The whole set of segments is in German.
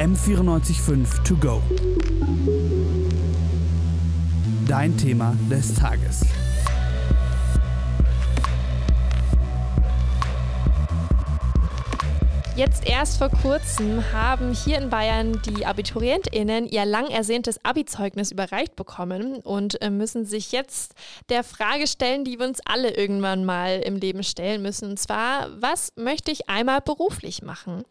M945 To Go. Dein Thema des Tages. Jetzt erst vor kurzem haben hier in Bayern die AbiturientInnen ihr lang ersehntes Abi-Zeugnis überreicht bekommen und äh, müssen sich jetzt der Frage stellen, die wir uns alle irgendwann mal im Leben stellen müssen. Und zwar, was möchte ich einmal beruflich machen?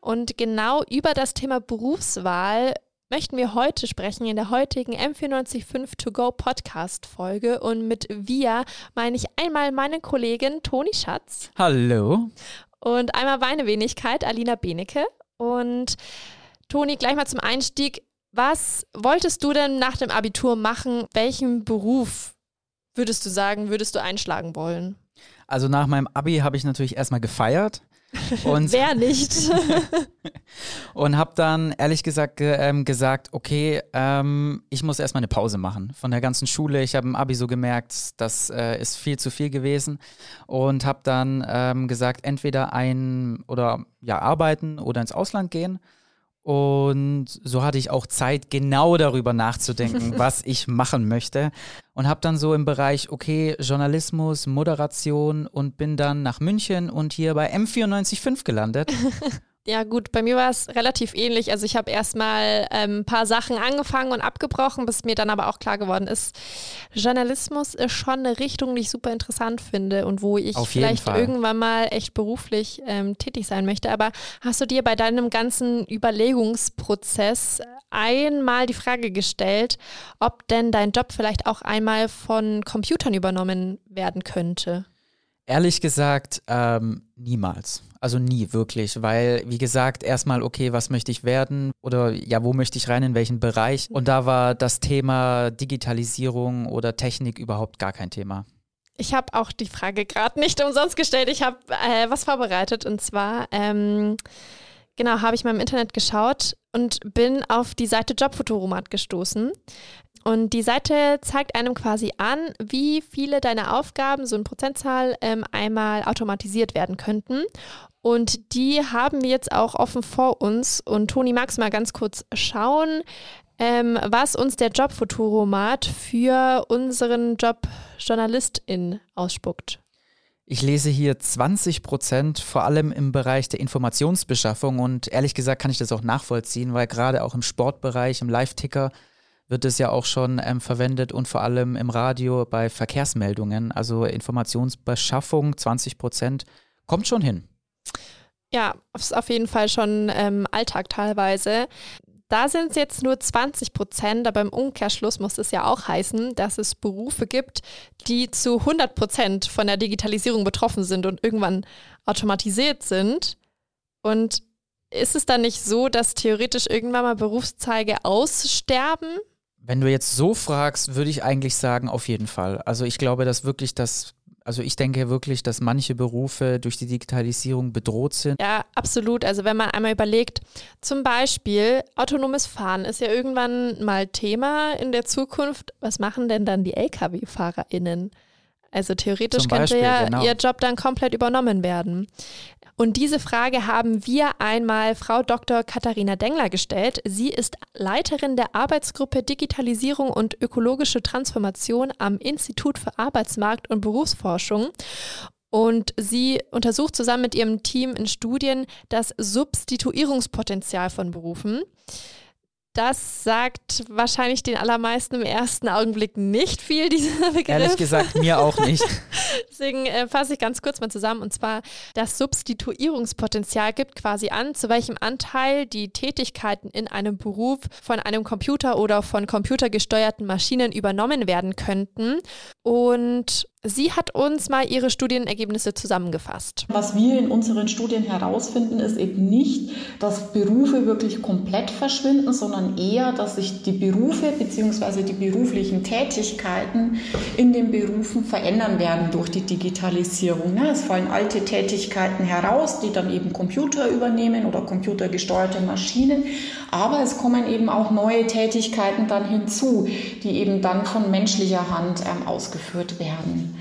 Und genau über das Thema Berufswahl möchten wir heute sprechen in der heutigen M945 To Go Podcast Folge. Und mit wir meine ich einmal meine Kollegin Toni Schatz. Hallo. Und einmal meine Wenigkeit, Alina Benecke. Und Toni, gleich mal zum Einstieg. Was wolltest du denn nach dem Abitur machen? Welchen Beruf würdest du sagen, würdest du einschlagen wollen? Also nach meinem Abi habe ich natürlich erstmal gefeiert. Und Wer nicht? und habe dann ehrlich gesagt ähm, gesagt, okay, ähm, ich muss erstmal eine Pause machen von der ganzen Schule. Ich habe im Abi so gemerkt, das äh, ist viel zu viel gewesen und habe dann ähm, gesagt, entweder ein oder ja arbeiten oder ins Ausland gehen. Und so hatte ich auch Zeit, genau darüber nachzudenken, was ich machen möchte. Und habe dann so im Bereich, okay, Journalismus, Moderation und bin dann nach München und hier bei M945 gelandet. Ja, gut, bei mir war es relativ ähnlich. Also ich habe erstmal ähm, ein paar Sachen angefangen und abgebrochen, bis mir dann aber auch klar geworden ist, Journalismus ist schon eine Richtung, die ich super interessant finde und wo ich vielleicht irgendwann mal echt beruflich ähm, tätig sein möchte. Aber hast du dir bei deinem ganzen Überlegungsprozess einmal die Frage gestellt, ob denn dein Job vielleicht auch einmal von Computern übernommen werden könnte? Ehrlich gesagt, ähm, niemals. Also nie wirklich, weil, wie gesagt, erstmal, okay, was möchte ich werden oder ja, wo möchte ich rein, in welchen Bereich? Und da war das Thema Digitalisierung oder Technik überhaupt gar kein Thema. Ich habe auch die Frage gerade nicht umsonst gestellt. Ich habe äh, was vorbereitet und zwar, ähm, genau, habe ich mal im Internet geschaut und bin auf die Seite Jobfotoromat gestoßen. Und die Seite zeigt einem quasi an, wie viele deiner Aufgaben, so eine Prozentzahl, ähm, einmal automatisiert werden könnten. Und die haben wir jetzt auch offen vor uns. Und Toni, magst du mal ganz kurz schauen, ähm, was uns der Jobfuturomat für unseren Job Journalistin ausspuckt? Ich lese hier 20 Prozent, vor allem im Bereich der Informationsbeschaffung. Und ehrlich gesagt kann ich das auch nachvollziehen, weil gerade auch im Sportbereich, im Live-Ticker, wird es ja auch schon ähm, verwendet und vor allem im Radio bei Verkehrsmeldungen. Also Informationsbeschaffung 20 Prozent kommt schon hin. Ja, ist auf jeden Fall schon ähm, Alltag teilweise. Da sind es jetzt nur 20 Prozent, aber im Umkehrschluss muss es ja auch heißen, dass es Berufe gibt, die zu 100 Prozent von der Digitalisierung betroffen sind und irgendwann automatisiert sind. Und ist es dann nicht so, dass theoretisch irgendwann mal Berufszweige aussterben? Wenn du jetzt so fragst, würde ich eigentlich sagen, auf jeden Fall. Also ich glaube, dass wirklich das, also ich denke wirklich, dass manche Berufe durch die Digitalisierung bedroht sind. Ja, absolut. Also wenn man einmal überlegt, zum Beispiel autonomes Fahren ist ja irgendwann mal Thema in der Zukunft. Was machen denn dann die Lkw-FahrerInnen? Also theoretisch Beispiel, könnte ja genau. ihr Job dann komplett übernommen werden. Und diese Frage haben wir einmal Frau Dr. Katharina Dengler gestellt. Sie ist Leiterin der Arbeitsgruppe Digitalisierung und ökologische Transformation am Institut für Arbeitsmarkt und Berufsforschung. Und sie untersucht zusammen mit ihrem Team in Studien das Substituierungspotenzial von Berufen. Das sagt wahrscheinlich den allermeisten im ersten Augenblick nicht viel, dieser Begriff. Ehrlich gesagt, mir auch nicht. Deswegen äh, fasse ich ganz kurz mal zusammen. Und zwar, das Substituierungspotenzial gibt quasi an, zu welchem Anteil die Tätigkeiten in einem Beruf von einem Computer oder von computergesteuerten Maschinen übernommen werden könnten. Und Sie hat uns mal ihre Studienergebnisse zusammengefasst. Was wir in unseren Studien herausfinden, ist eben nicht, dass Berufe wirklich komplett verschwinden, sondern eher, dass sich die Berufe bzw. die beruflichen Tätigkeiten in den Berufen verändern werden durch die Digitalisierung. Es fallen alte Tätigkeiten heraus, die dann eben Computer übernehmen oder computergesteuerte Maschinen, aber es kommen eben auch neue Tätigkeiten dann hinzu, die eben dann von menschlicher Hand ähm, ausgeführt werden.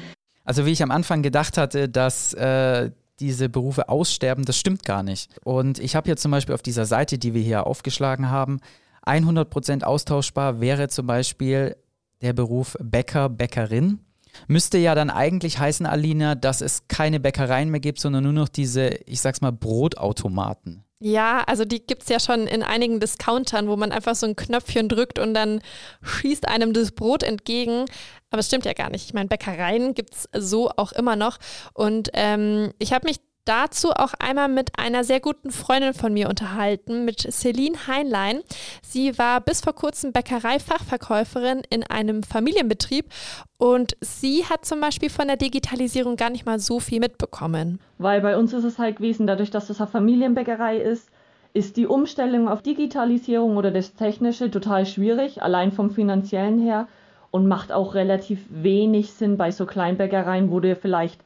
Also wie ich am Anfang gedacht hatte, dass äh, diese Berufe aussterben, das stimmt gar nicht. Und ich habe hier zum Beispiel auf dieser Seite, die wir hier aufgeschlagen haben, 100% austauschbar wäre zum Beispiel der Beruf Bäcker, Bäckerin. Müsste ja dann eigentlich heißen, Alina, dass es keine Bäckereien mehr gibt, sondern nur noch diese, ich sag's mal, Brotautomaten. Ja, also die gibt es ja schon in einigen Discountern, wo man einfach so ein Knöpfchen drückt und dann schießt einem das Brot entgegen. Aber es stimmt ja gar nicht. Ich meine, Bäckereien gibt es so auch immer noch. Und ähm, ich habe mich dazu auch einmal mit einer sehr guten Freundin von mir unterhalten, mit Celine Heinlein. Sie war bis vor kurzem Bäckerei-Fachverkäuferin in einem Familienbetrieb und sie hat zum Beispiel von der Digitalisierung gar nicht mal so viel mitbekommen. Weil bei uns ist es halt gewesen, dadurch, dass das eine Familienbäckerei ist, ist die Umstellung auf Digitalisierung oder das Technische total schwierig, allein vom finanziellen her und macht auch relativ wenig Sinn bei so Kleinbäckereien, wo du vielleicht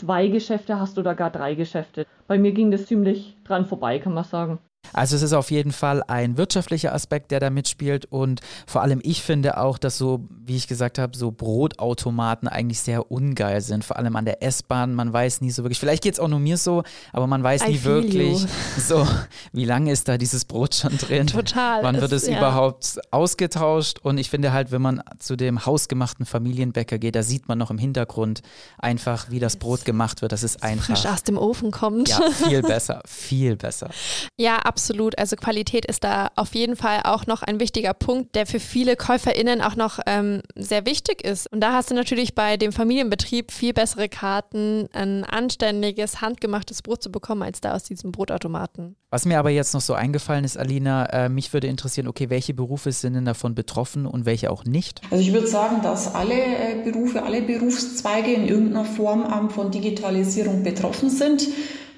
zwei Geschäfte hast oder gar drei Geschäfte. Bei mir ging das ziemlich dran vorbei, kann man sagen. Also es ist auf jeden Fall ein wirtschaftlicher Aspekt, der da mitspielt und vor allem ich finde auch, dass so, wie ich gesagt habe, so Brotautomaten eigentlich sehr ungeil sind, vor allem an der S-Bahn. Man weiß nie so wirklich, vielleicht geht es auch nur mir so, aber man weiß I nie wirklich you. so, wie lange ist da dieses Brot schon drin? Total. Wann wird es ja. überhaupt ausgetauscht? Und ich finde halt, wenn man zu dem hausgemachten Familienbäcker geht, da sieht man noch im Hintergrund einfach, wie das Brot gemacht wird. Das ist einfach. Frisch aus dem Ofen kommt. Ja, viel besser, viel besser. Ja, absolut. Also Qualität ist da auf jeden Fall auch noch ein wichtiger Punkt, der für viele KäuferInnen auch noch ähm, sehr wichtig ist. Und da hast du natürlich bei dem Familienbetrieb viel bessere Karten, ein anständiges, handgemachtes Brot zu bekommen, als da aus diesem Brotautomaten. Was mir aber jetzt noch so eingefallen ist, Alina, äh, mich würde interessieren, okay, welche Berufe sind denn davon betroffen und welche auch nicht? Also ich würde sagen, dass alle äh, Berufe, alle Berufszweige in irgendeiner Form ähm, von Digitalisierung betroffen sind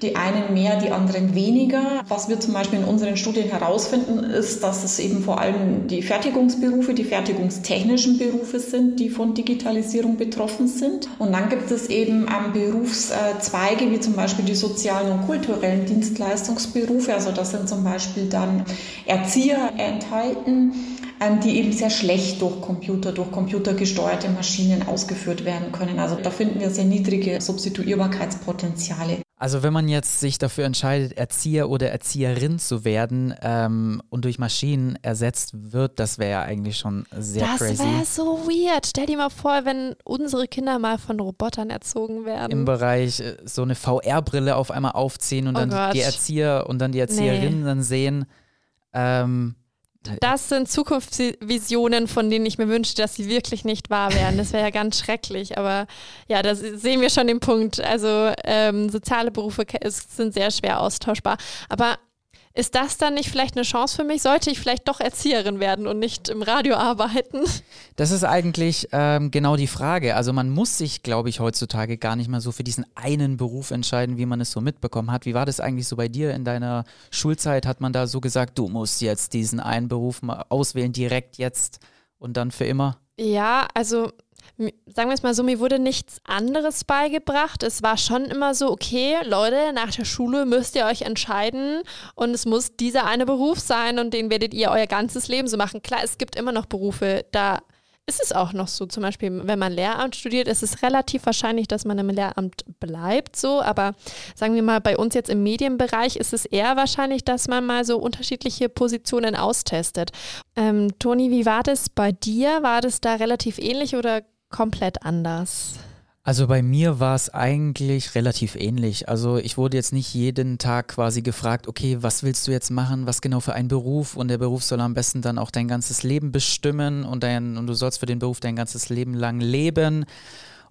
die einen mehr, die anderen weniger. Was wir zum Beispiel in unseren Studien herausfinden, ist, dass es eben vor allem die Fertigungsberufe, die fertigungstechnischen Berufe sind, die von Digitalisierung betroffen sind. Und dann gibt es eben Berufszweige wie zum Beispiel die sozialen und kulturellen Dienstleistungsberufe. Also das sind zum Beispiel dann Erzieher enthalten ähm, die eben sehr schlecht durch Computer, durch computergesteuerte Maschinen ausgeführt werden können. Also da finden wir sehr niedrige Substituierbarkeitspotenziale. Also wenn man jetzt sich dafür entscheidet, Erzieher oder Erzieherin zu werden ähm, und durch Maschinen ersetzt wird, das wäre ja eigentlich schon sehr das crazy. Das wäre so weird. Stell dir mal vor, wenn unsere Kinder mal von Robotern erzogen werden. Im Bereich äh, so eine VR-Brille auf einmal aufziehen und oh dann Gott. die Erzieher und dann die Erzieherinnen nee. dann sehen. Ähm, das sind Zukunftsvisionen, von denen ich mir wünschte, dass sie wirklich nicht wahr werden. Das wäre ja ganz schrecklich. Aber ja, da sehen wir schon den Punkt. Also ähm, soziale Berufe sind sehr schwer austauschbar. Aber ist das dann nicht vielleicht eine Chance für mich? Sollte ich vielleicht doch Erzieherin werden und nicht im Radio arbeiten? Das ist eigentlich ähm, genau die Frage. Also man muss sich, glaube ich, heutzutage gar nicht mehr so für diesen einen Beruf entscheiden, wie man es so mitbekommen hat. Wie war das eigentlich so bei dir in deiner Schulzeit? Hat man da so gesagt, du musst jetzt diesen einen Beruf mal auswählen, direkt jetzt und dann für immer? Ja, also sagen wir es mal so, mir wurde nichts anderes beigebracht. Es war schon immer so, okay, Leute, nach der Schule müsst ihr euch entscheiden und es muss dieser eine Beruf sein und den werdet ihr euer ganzes Leben so machen. Klar, es gibt immer noch Berufe, da ist es auch noch so. Zum Beispiel, wenn man Lehramt studiert, ist es relativ wahrscheinlich, dass man im Lehramt bleibt, so. Aber sagen wir mal, bei uns jetzt im Medienbereich ist es eher wahrscheinlich, dass man mal so unterschiedliche Positionen austestet. Ähm, Toni, wie war das bei dir? War das da relativ ähnlich oder komplett anders? Also bei mir war es eigentlich relativ ähnlich. Also ich wurde jetzt nicht jeden Tag quasi gefragt, okay, was willst du jetzt machen, was genau für einen Beruf und der Beruf soll am besten dann auch dein ganzes Leben bestimmen und, dein, und du sollst für den Beruf dein ganzes Leben lang leben.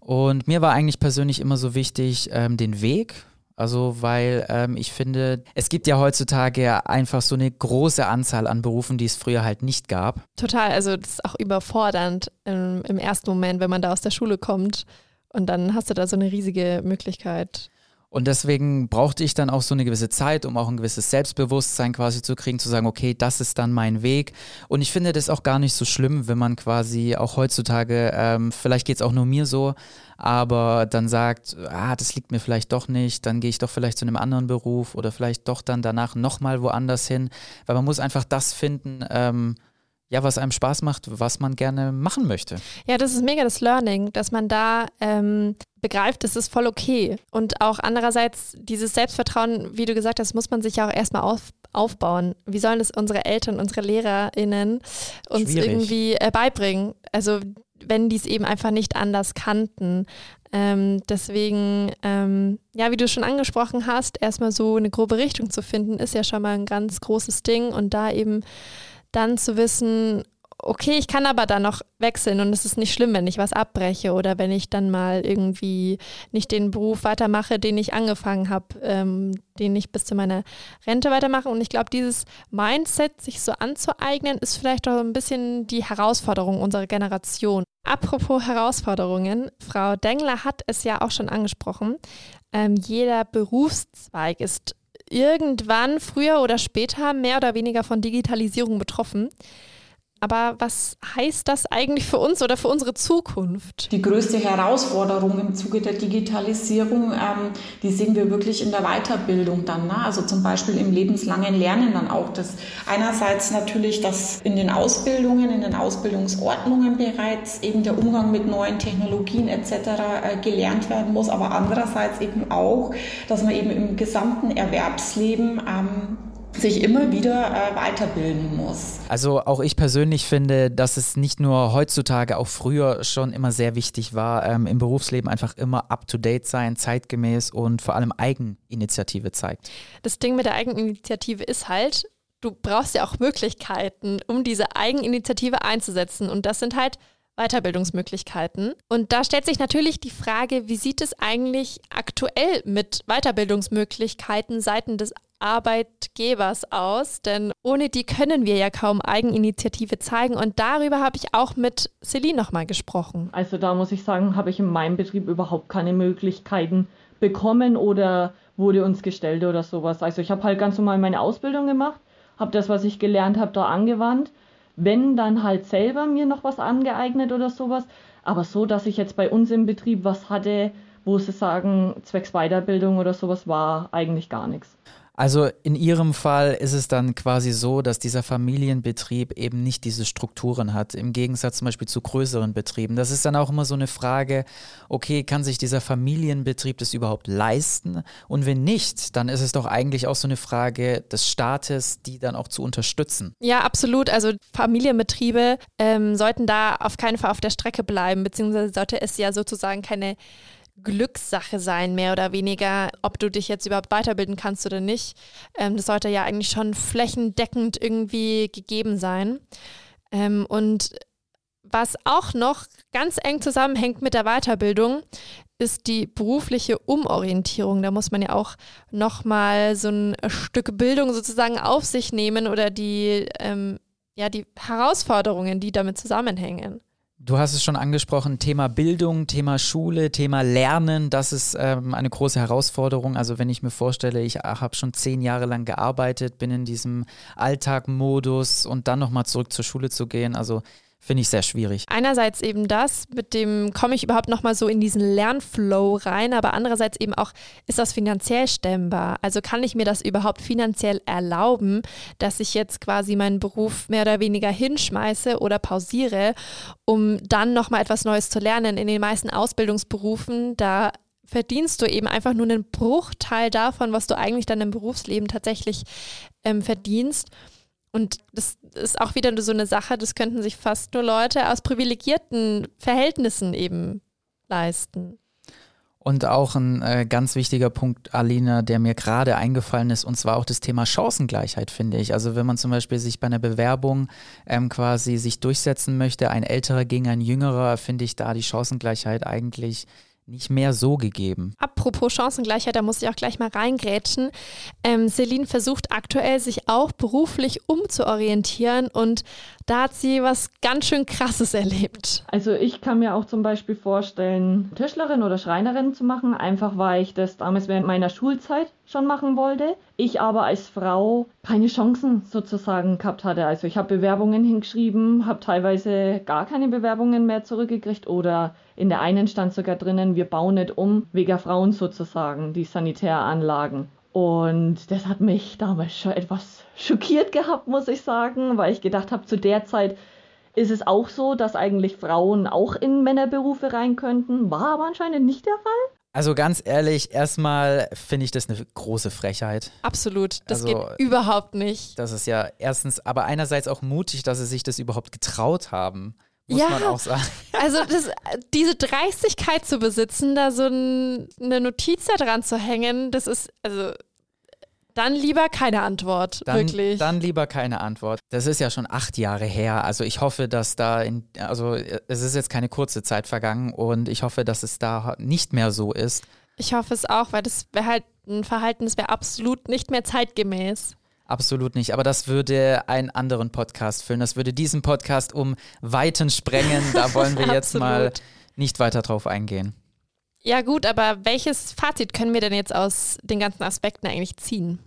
Und mir war eigentlich persönlich immer so wichtig, ähm, den Weg, also, weil ähm, ich finde, es gibt ja heutzutage einfach so eine große Anzahl an Berufen, die es früher halt nicht gab. Total, also das ist auch überfordernd im, im ersten Moment, wenn man da aus der Schule kommt und dann hast du da so eine riesige Möglichkeit. Und deswegen brauchte ich dann auch so eine gewisse Zeit, um auch ein gewisses Selbstbewusstsein quasi zu kriegen, zu sagen, okay, das ist dann mein Weg. Und ich finde das auch gar nicht so schlimm, wenn man quasi auch heutzutage, ähm, vielleicht geht es auch nur mir so, aber dann sagt, ah, das liegt mir vielleicht doch nicht, dann gehe ich doch vielleicht zu einem anderen Beruf oder vielleicht doch dann danach nochmal woanders hin, weil man muss einfach das finden, ähm, ja, was einem Spaß macht, was man gerne machen möchte. Ja, das ist mega das Learning, dass man da ähm, begreift, es ist voll okay. Und auch andererseits dieses Selbstvertrauen, wie du gesagt hast, muss man sich ja auch erstmal auf, aufbauen. Wie sollen das unsere Eltern, unsere LehrerInnen uns Schwierig. irgendwie äh, beibringen? Also wenn die es eben einfach nicht anders kannten. Ähm, deswegen, ähm, ja, wie du schon angesprochen hast, erstmal so eine grobe Richtung zu finden, ist ja schon mal ein ganz großes Ding und da eben dann zu wissen, okay, ich kann aber dann noch wechseln und es ist nicht schlimm, wenn ich was abbreche oder wenn ich dann mal irgendwie nicht den Beruf weitermache, den ich angefangen habe, ähm, den ich bis zu meiner Rente weitermache. Und ich glaube, dieses Mindset, sich so anzueignen, ist vielleicht auch ein bisschen die Herausforderung unserer Generation. Apropos Herausforderungen, Frau Dengler hat es ja auch schon angesprochen. Ähm, jeder Berufszweig ist irgendwann früher oder später mehr oder weniger von Digitalisierung betroffen. Aber was heißt das eigentlich für uns oder für unsere Zukunft? Die größte Herausforderung im Zuge der Digitalisierung, ähm, die sehen wir wirklich in der Weiterbildung dann. Ne? Also zum Beispiel im lebenslangen Lernen dann auch. Das einerseits natürlich, dass in den Ausbildungen, in den Ausbildungsordnungen bereits eben der Umgang mit neuen Technologien etc. Äh, gelernt werden muss, aber andererseits eben auch, dass man eben im gesamten Erwerbsleben ähm, sich immer wieder äh, weiterbilden muss. Also auch ich persönlich finde, dass es nicht nur heutzutage, auch früher schon immer sehr wichtig war, ähm, im Berufsleben einfach immer up-to-date sein, zeitgemäß und vor allem Eigeninitiative zeigt. Das Ding mit der Eigeninitiative ist halt, du brauchst ja auch Möglichkeiten, um diese Eigeninitiative einzusetzen. Und das sind halt Weiterbildungsmöglichkeiten. Und da stellt sich natürlich die Frage, wie sieht es eigentlich aktuell mit Weiterbildungsmöglichkeiten seitens des Arbeitgebers aus? Denn ohne die können wir ja kaum Eigeninitiative zeigen. Und darüber habe ich auch mit Celine nochmal gesprochen. Also da muss ich sagen, habe ich in meinem Betrieb überhaupt keine Möglichkeiten bekommen oder wurde uns gestellt oder sowas. Also ich habe halt ganz normal meine Ausbildung gemacht, habe das, was ich gelernt habe, da angewandt. Wenn dann halt selber mir noch was angeeignet oder sowas. Aber so, dass ich jetzt bei uns im Betrieb was hatte, wo sie sagen, zwecks Weiterbildung oder sowas war eigentlich gar nichts. Also in Ihrem Fall ist es dann quasi so, dass dieser Familienbetrieb eben nicht diese Strukturen hat, im Gegensatz zum Beispiel zu größeren Betrieben. Das ist dann auch immer so eine Frage, okay, kann sich dieser Familienbetrieb das überhaupt leisten? Und wenn nicht, dann ist es doch eigentlich auch so eine Frage des Staates, die dann auch zu unterstützen. Ja, absolut. Also Familienbetriebe ähm, sollten da auf keinen Fall auf der Strecke bleiben, beziehungsweise sollte es ja sozusagen keine Glückssache sein, mehr oder weniger, ob du dich jetzt überhaupt weiterbilden kannst oder nicht. Ähm, das sollte ja eigentlich schon flächendeckend irgendwie gegeben sein. Ähm, und was auch noch ganz eng zusammenhängt mit der Weiterbildung, ist die berufliche Umorientierung. Da muss man ja auch nochmal so ein Stück Bildung sozusagen auf sich nehmen oder die, ähm, ja, die Herausforderungen, die damit zusammenhängen. Du hast es schon angesprochen, Thema Bildung, Thema Schule, Thema Lernen, das ist ähm, eine große Herausforderung. Also wenn ich mir vorstelle, ich habe schon zehn Jahre lang gearbeitet, bin in diesem Alltagmodus und dann nochmal zurück zur Schule zu gehen, also Finde ich sehr schwierig. Einerseits eben das, mit dem komme ich überhaupt nochmal so in diesen Lernflow rein, aber andererseits eben auch, ist das finanziell stemmbar? Also kann ich mir das überhaupt finanziell erlauben, dass ich jetzt quasi meinen Beruf mehr oder weniger hinschmeiße oder pausiere, um dann nochmal etwas Neues zu lernen? In den meisten Ausbildungsberufen, da verdienst du eben einfach nur einen Bruchteil davon, was du eigentlich dann im Berufsleben tatsächlich ähm, verdienst. Und das ist auch wieder so eine Sache, das könnten sich fast nur Leute aus privilegierten Verhältnissen eben leisten. Und auch ein äh, ganz wichtiger Punkt, Alina, der mir gerade eingefallen ist, und zwar auch das Thema Chancengleichheit, finde ich. Also wenn man zum Beispiel sich bei einer Bewerbung ähm, quasi sich durchsetzen möchte, ein älterer gegen ein jüngerer, finde ich da die Chancengleichheit eigentlich nicht mehr so gegeben. Apropos Chancengleichheit, da muss ich auch gleich mal reingrätschen. Ähm, Celine versucht aktuell, sich auch beruflich umzuorientieren und da hat sie was ganz schön Krasses erlebt. Also ich kann mir auch zum Beispiel vorstellen, Tischlerin oder Schreinerin zu machen, einfach weil ich das damals während meiner Schulzeit schon machen wollte. Ich aber als Frau keine Chancen sozusagen gehabt hatte. Also ich habe Bewerbungen hingeschrieben, habe teilweise gar keine Bewerbungen mehr zurückgekriegt oder in der einen stand sogar drinnen, wir bauen nicht um, wegen Frauen sozusagen, die Sanitäranlagen. Und das hat mich damals schon etwas schockiert gehabt, muss ich sagen, weil ich gedacht habe, zu der Zeit ist es auch so, dass eigentlich Frauen auch in Männerberufe rein könnten. War aber anscheinend nicht der Fall. Also ganz ehrlich, erstmal finde ich das eine große Frechheit. Absolut, das Also, geht überhaupt nicht. Das ist ja erstens, aber einerseits auch mutig, dass sie sich das überhaupt getraut haben. Muss Ja. man auch sagen. Also das, diese Dreistigkeit zu besitzen, da so ein, eine Notiz da dran zu hängen, das ist, also dann lieber keine Antwort, Dann, wirklich. dann lieber keine Antwort. Das ist ja schon acht Jahre her. Also ich hoffe, dass da in, also es ist jetzt keine kurze Zeit vergangen und ich hoffe, dass es da nicht mehr so ist. ich hoffe es auch, weil das wäre halt ein Verhalten, das wäre absolut nicht mehr zeitgemäß. Absolut nicht. Aber das würde einen anderen Podcast füllen. Das würde diesen Podcast um Weiten sprengen. Da wollen wir jetzt mal nicht weiter drauf eingehen. Ja gut, aber welches Fazit können wir denn jetzt aus den ganzen Aspekten eigentlich ziehen?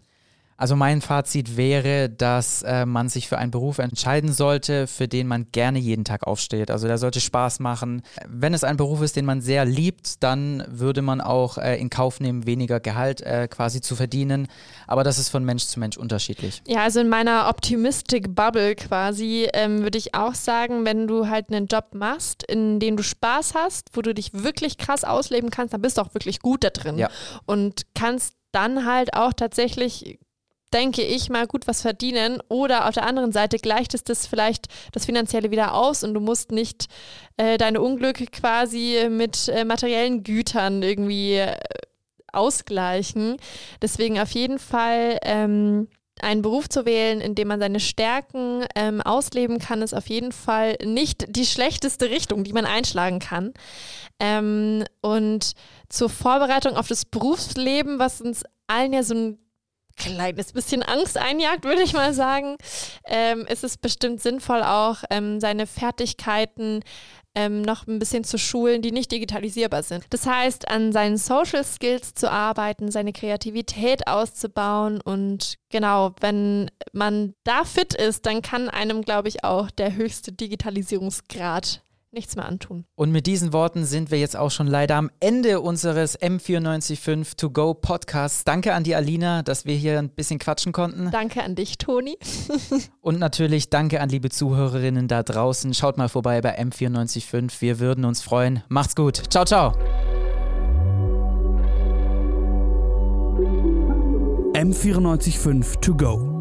Also mein Fazit wäre, dass äh, man sich für einen Beruf entscheiden sollte, für den man gerne jeden Tag aufsteht. Also der sollte Spaß machen. Wenn es ein Beruf ist, den man sehr liebt, dann würde man auch äh, in Kauf nehmen, weniger Gehalt äh, quasi zu verdienen. Aber das ist von Mensch zu Mensch unterschiedlich. Ja, also in meiner Optimistic Bubble quasi ähm, würde ich auch sagen, wenn du halt einen Job machst, in dem du Spaß hast, wo du dich wirklich krass ausleben kannst, dann bist du auch wirklich gut da drin Ja. und kannst dann halt auch tatsächlich denke ich mal gut was verdienen oder auf der anderen Seite gleicht es das vielleicht das Finanzielle wieder aus und du musst nicht äh, deine Unglück quasi mit äh, materiellen Gütern irgendwie äh, ausgleichen. Deswegen auf jeden Fall ähm, einen Beruf zu wählen, in dem man seine Stärken ähm, ausleben kann, ist auf jeden Fall nicht die schlechteste Richtung, die man einschlagen kann. Ähm, und zur Vorbereitung auf das Berufsleben, was uns allen ja so ein kleines bisschen Angst einjagt, würde ich mal sagen, ähm, ist es bestimmt sinnvoll auch, ähm, seine Fertigkeiten ähm, noch ein bisschen zu schulen, die nicht digitalisierbar sind. Das heißt, an seinen Social Skills zu arbeiten, seine Kreativität auszubauen und genau, wenn man da fit ist, dann kann einem, glaube ich, auch der höchste Digitalisierungsgrad nichts mehr antun. Und mit diesen Worten sind wir jetzt auch schon leider am Ende unseres M945 To Go Podcasts. Danke an die Alina, dass wir hier ein bisschen quatschen konnten. Danke an dich, Toni. Und natürlich danke an liebe Zuhörerinnen da draußen. Schaut mal vorbei bei M945. Wir würden uns freuen. Macht's gut. Ciao, ciao. M945 To Go.